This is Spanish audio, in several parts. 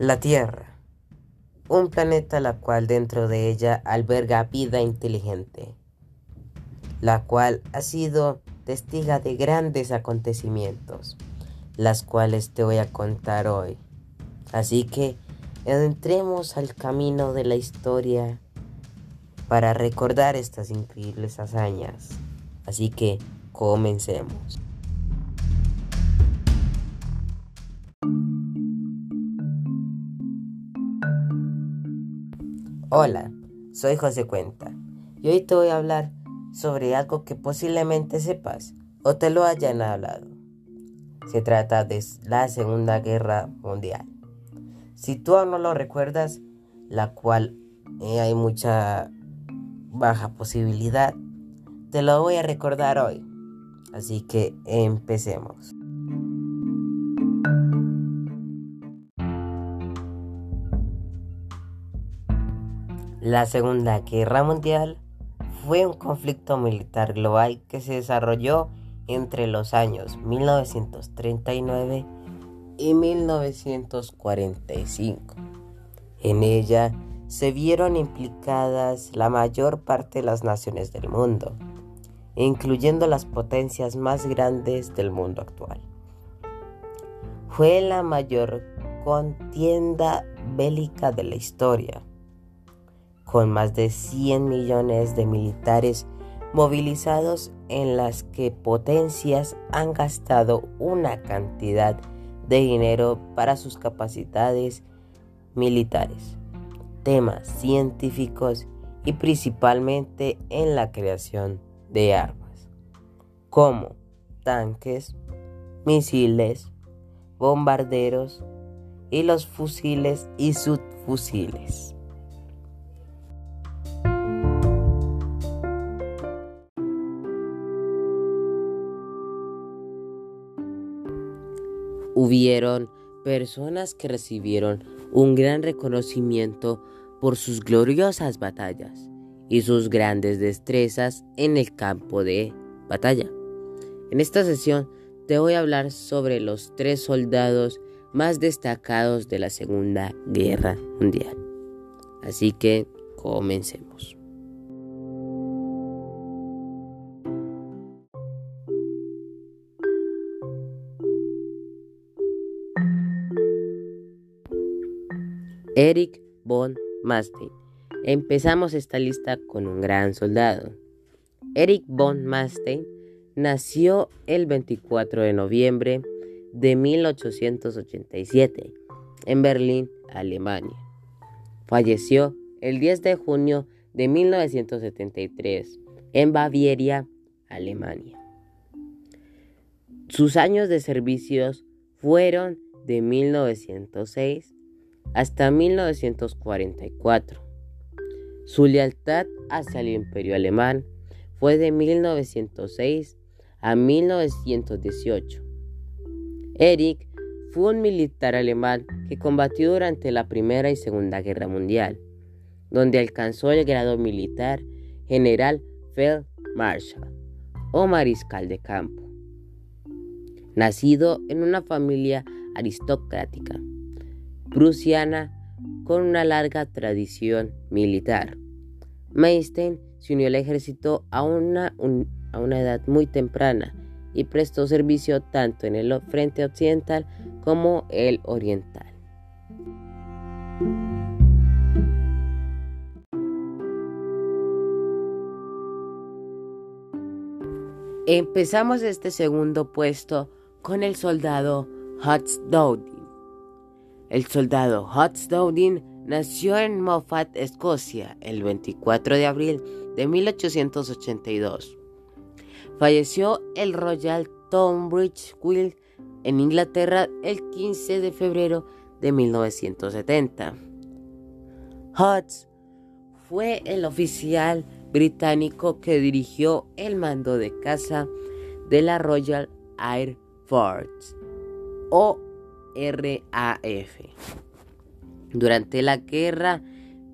La Tierra, un planeta la cual dentro de ella alberga vida inteligente, la cual ha sido testiga de grandes acontecimientos, las cuales te voy a contar hoy. Así que entremos al camino de la historia para recordar estas increíbles hazañas. Así que comencemos. Hola, soy José Cuenta y hoy te voy a hablar sobre algo que posiblemente sepas o te lo hayan hablado. Se trata de la Segunda Guerra Mundial. Si tú aún no lo recuerdas, la cual eh, hay mucha baja posibilidad, te lo voy a recordar hoy. Así que empecemos. La Segunda Guerra Mundial fue un conflicto militar global que se desarrolló entre los años 1939 y 1945. En ella se vieron implicadas la mayor parte de las naciones del mundo, incluyendo las potencias más grandes del mundo actual. Fue la mayor contienda bélica de la historia con más de 100 millones de militares movilizados en las que potencias han gastado una cantidad de dinero para sus capacidades militares, temas científicos y principalmente en la creación de armas, como tanques, misiles, bombarderos y los fusiles y subfusiles. Hubieron personas que recibieron un gran reconocimiento por sus gloriosas batallas y sus grandes destrezas en el campo de batalla. En esta sesión te voy a hablar sobre los tres soldados más destacados de la Segunda Guerra Mundial. Así que comencemos. Eric von Manstein. Empezamos esta lista con un gran soldado. Eric von Manstein nació el 24 de noviembre de 1887 en Berlín, Alemania. Falleció el 10 de junio de 1973 en Baviera, Alemania. Sus años de servicios fueron de 1906 hasta 1944. Su lealtad hacia el imperio alemán fue de 1906 a 1918. Eric fue un militar alemán que combatió durante la Primera y Segunda Guerra Mundial, donde alcanzó el grado militar general Feldmarschall o mariscal de campo. Nacido en una familia aristocrática, prusiana con una larga tradición militar. Meistein se unió al ejército a una, a una edad muy temprana y prestó servicio tanto en el frente occidental como el oriental. Empezamos este segundo puesto con el soldado Hutz el soldado Hutz Dowding nació en Moffat, Escocia, el 24 de abril de 1882. Falleció el Royal Tonbridge Will en Inglaterra el 15 de febrero de 1970. Hutz fue el oficial británico que dirigió el mando de caza de la Royal Air Force o RAF. Durante la guerra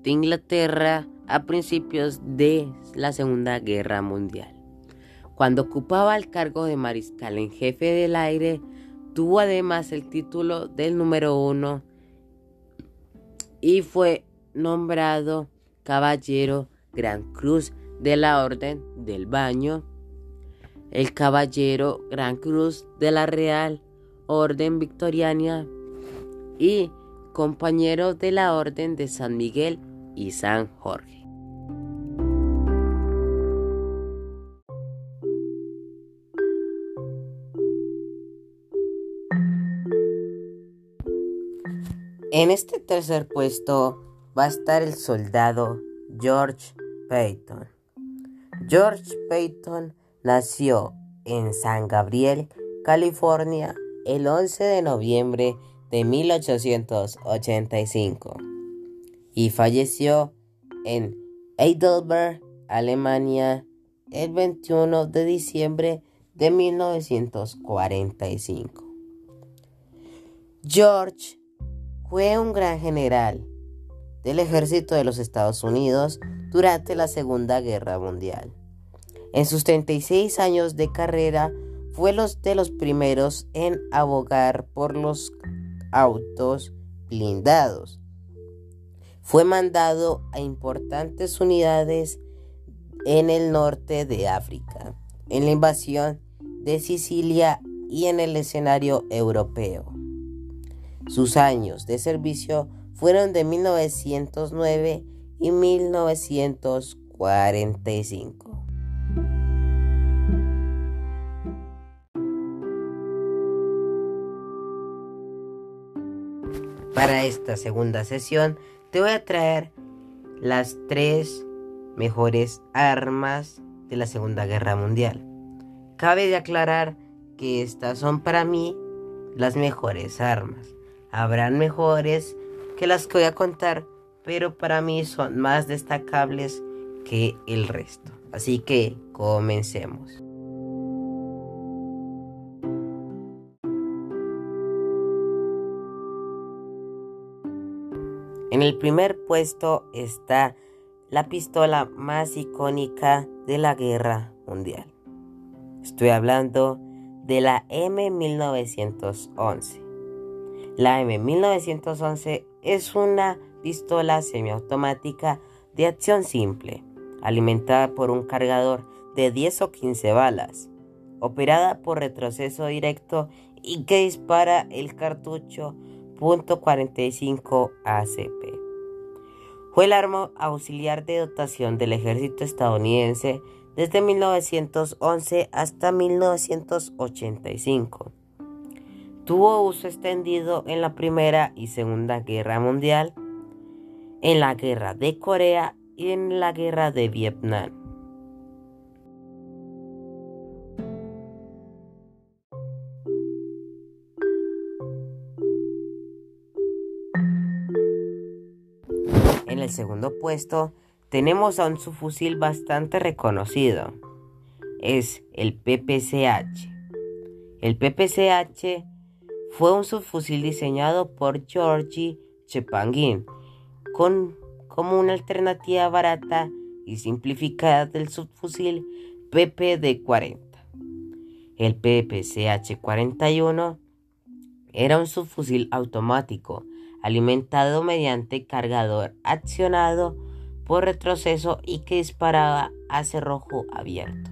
de Inglaterra a principios de la Segunda Guerra Mundial. Cuando ocupaba el cargo de mariscal en jefe del aire, tuvo además el título del número uno y fue nombrado caballero Gran Cruz de la Orden del Baño, el caballero Gran Cruz de la Real Orden Victoriana y compañero de la Orden de San Miguel y San Jorge. En este tercer puesto va a estar el soldado George Payton. George Payton nació en San Gabriel, California, el 11 de noviembre de 1885 y falleció en Heidelberg, Alemania, el 21 de diciembre de 1945. George fue un gran general del ejército de los Estados Unidos durante la Segunda Guerra Mundial. En sus 36 años de carrera fue los de los primeros en abogar por los autos blindados. Fue mandado a importantes unidades en el norte de África, en la invasión de Sicilia y en el escenario europeo. Sus años de servicio fueron de 1909 y 1945. Para esta segunda sesión te voy a traer las tres mejores armas de la Segunda Guerra Mundial. Cabe de aclarar que estas son para mí las mejores armas. Habrán mejores que las que voy a contar, pero para mí son más destacables que el resto. Así que comencemos. En el primer puesto está la pistola más icónica de la guerra mundial. Estoy hablando de la M1911. La M1911 es una pistola semiautomática de acción simple, alimentada por un cargador de 10 o 15 balas, operada por retroceso directo y que dispara el cartucho .45 ACP. Fue el arma auxiliar de dotación del ejército estadounidense desde 1911 hasta 1985 tuvo uso extendido en la Primera y Segunda Guerra Mundial, en la Guerra de Corea y en la Guerra de Vietnam. El segundo puesto tenemos a un subfusil bastante reconocido. Es el PPCH. El PPCH fue un subfusil diseñado por Georgi Chepangin con, como una alternativa barata y simplificada del subfusil PPD-40. El PPCH-41 era un subfusil automático alimentado mediante cargador accionado por retroceso y que disparaba a cerrojo abierto.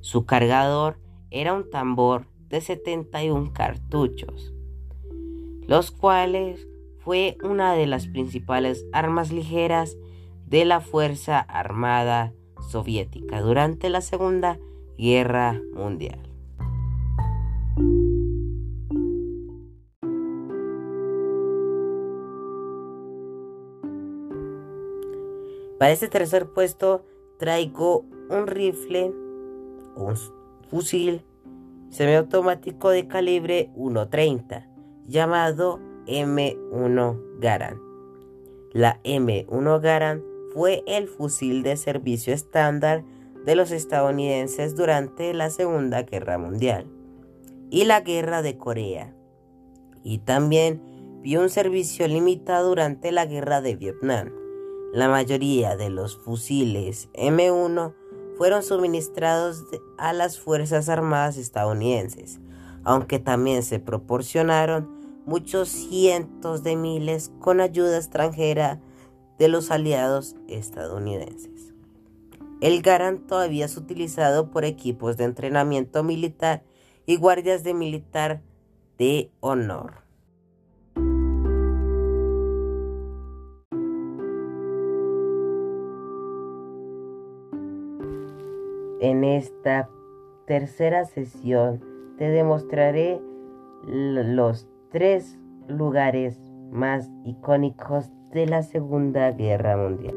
Su cargador era un tambor de 71 cartuchos, los cuales fue una de las principales armas ligeras de la Fuerza Armada Soviética durante la Segunda Guerra Mundial. Para este tercer puesto traigo un rifle, un fusil semiautomático de calibre 1.30 llamado M1 Garand. La M1 Garand fue el fusil de servicio estándar de los estadounidenses durante la Segunda Guerra Mundial y la Guerra de Corea. Y también vio un servicio limitado durante la Guerra de Vietnam. La mayoría de los fusiles M1 fueron suministrados a las Fuerzas Armadas estadounidenses, aunque también se proporcionaron muchos cientos de miles con ayuda extranjera de los aliados estadounidenses. El Garand todavía es utilizado por equipos de entrenamiento militar y guardias de militar de honor. En esta tercera sesión te demostraré los tres lugares más icónicos de la Segunda Guerra Mundial.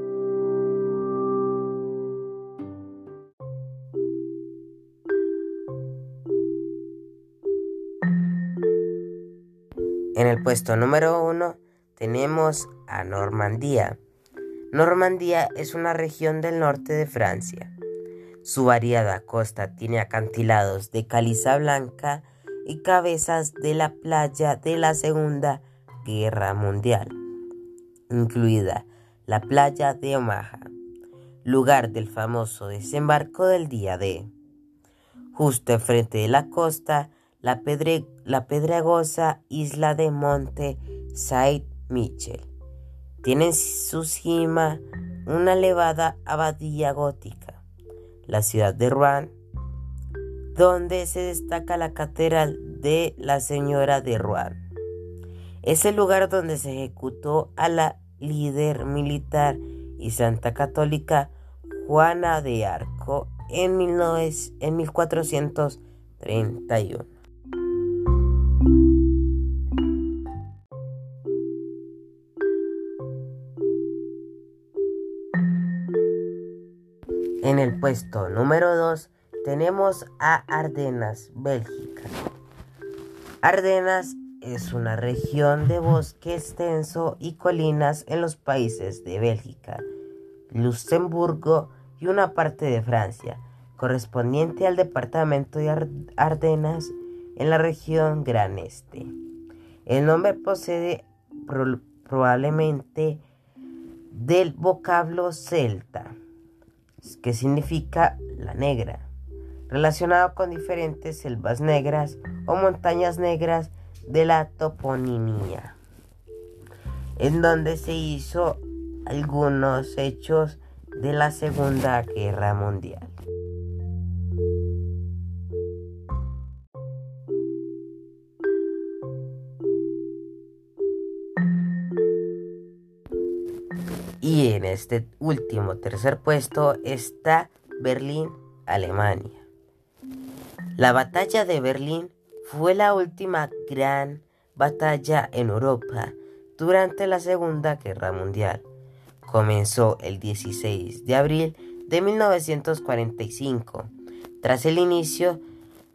En el puesto número uno tenemos a Normandía. Normandía es una región del norte de Francia. Su variada costa tiene acantilados de caliza blanca y cabezas de la playa de la Segunda Guerra Mundial, incluida la playa de Omaha, lugar del famoso desembarco del día D. Justo enfrente de la costa la, pedregosa isla de Monte Saint Michel. Tiene en su cima una elevada abadía gótica, la ciudad de Rouen, donde se destaca la catedral de la Señora de Rouen. Es el lugar donde se ejecutó a la líder militar y santa católica Juana de Arco en, en 1431. El puesto número 2 tenemos a Ardenas, Bélgica. Ardenas es una región de bosque extenso y colinas en los países de Bélgica, Luxemburgo y una parte de Francia, correspondiente al departamento de Ardenas en la región Gran Este. El nombre procede probablemente del vocablo celta que significa la negra, relacionado con diferentes selvas negras o montañas negras de la toponimia, en donde se hizo algunos hechos de la Segunda Guerra Mundial. Y en este último tercer puesto está Berlín, Alemania. La batalla de Berlín fue la última gran batalla en Europa durante la Segunda Guerra Mundial. Comenzó el 16 de abril de 1945, tras el inicio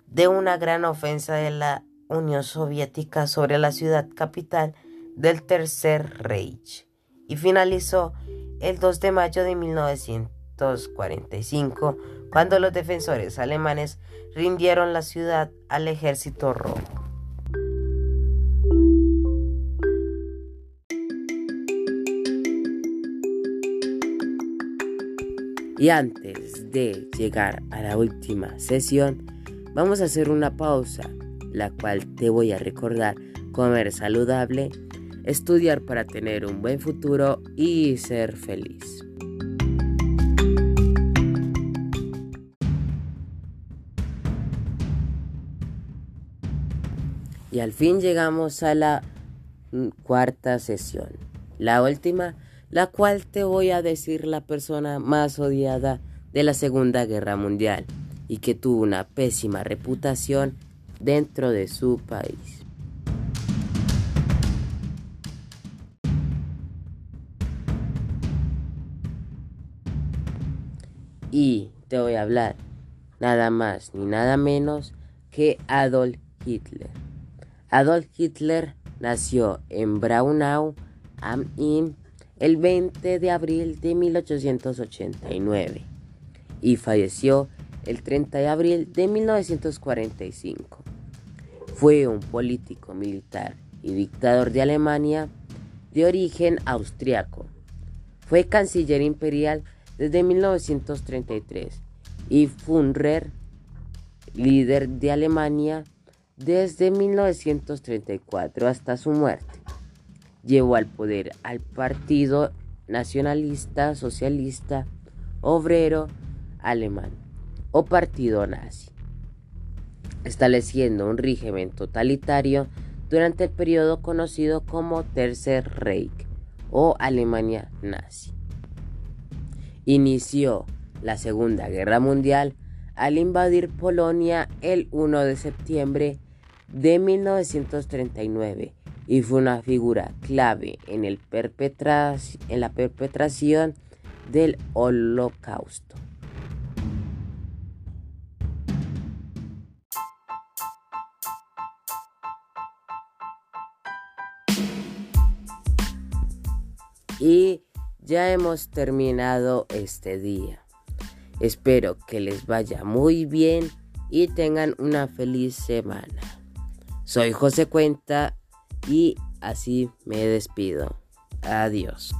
de una gran ofensa de la Unión Soviética sobre la ciudad capital del Tercer Reich y finalizó el 2 de mayo de 1945, cuando los defensores alemanes rindieron la ciudad al ejército rojo. Y antes de llegar a la última sesión, vamos a hacer una pausa, la cual te voy a recordar comer saludable estudiar para tener un buen futuro y ser feliz. Y al fin llegamos a la cuarta sesión, la última, la cual te voy a decir la persona más odiada de la Segunda Guerra Mundial y que tuvo una pésima reputación dentro de su país. Y te voy a hablar nada más ni nada menos que Adolf Hitler. Adolf Hitler nació en Braunau am Inn el 20 de abril de 1889 y falleció el 30 de abril de 1945. Fue un político militar y dictador de Alemania de origen austriaco. Fue canciller imperial desde 1933 y Führer, líder de Alemania desde 1934 hasta su muerte. Llevó al poder al Partido Nacionalista Socialista Obrero Alemán o Partido Nazi, estableciendo un régimen totalitario durante el periodo conocido como Tercer Reich o Alemania nazi. Inició la Segunda Guerra Mundial al invadir Polonia el 1 de septiembre de 1939 y fue una figura clave en, el en la perpetración del Holocausto. Y ya hemos terminado este día. Espero que les vaya muy bien y tengan una feliz semana. Soy José Cuenta y así me despido. Adiós.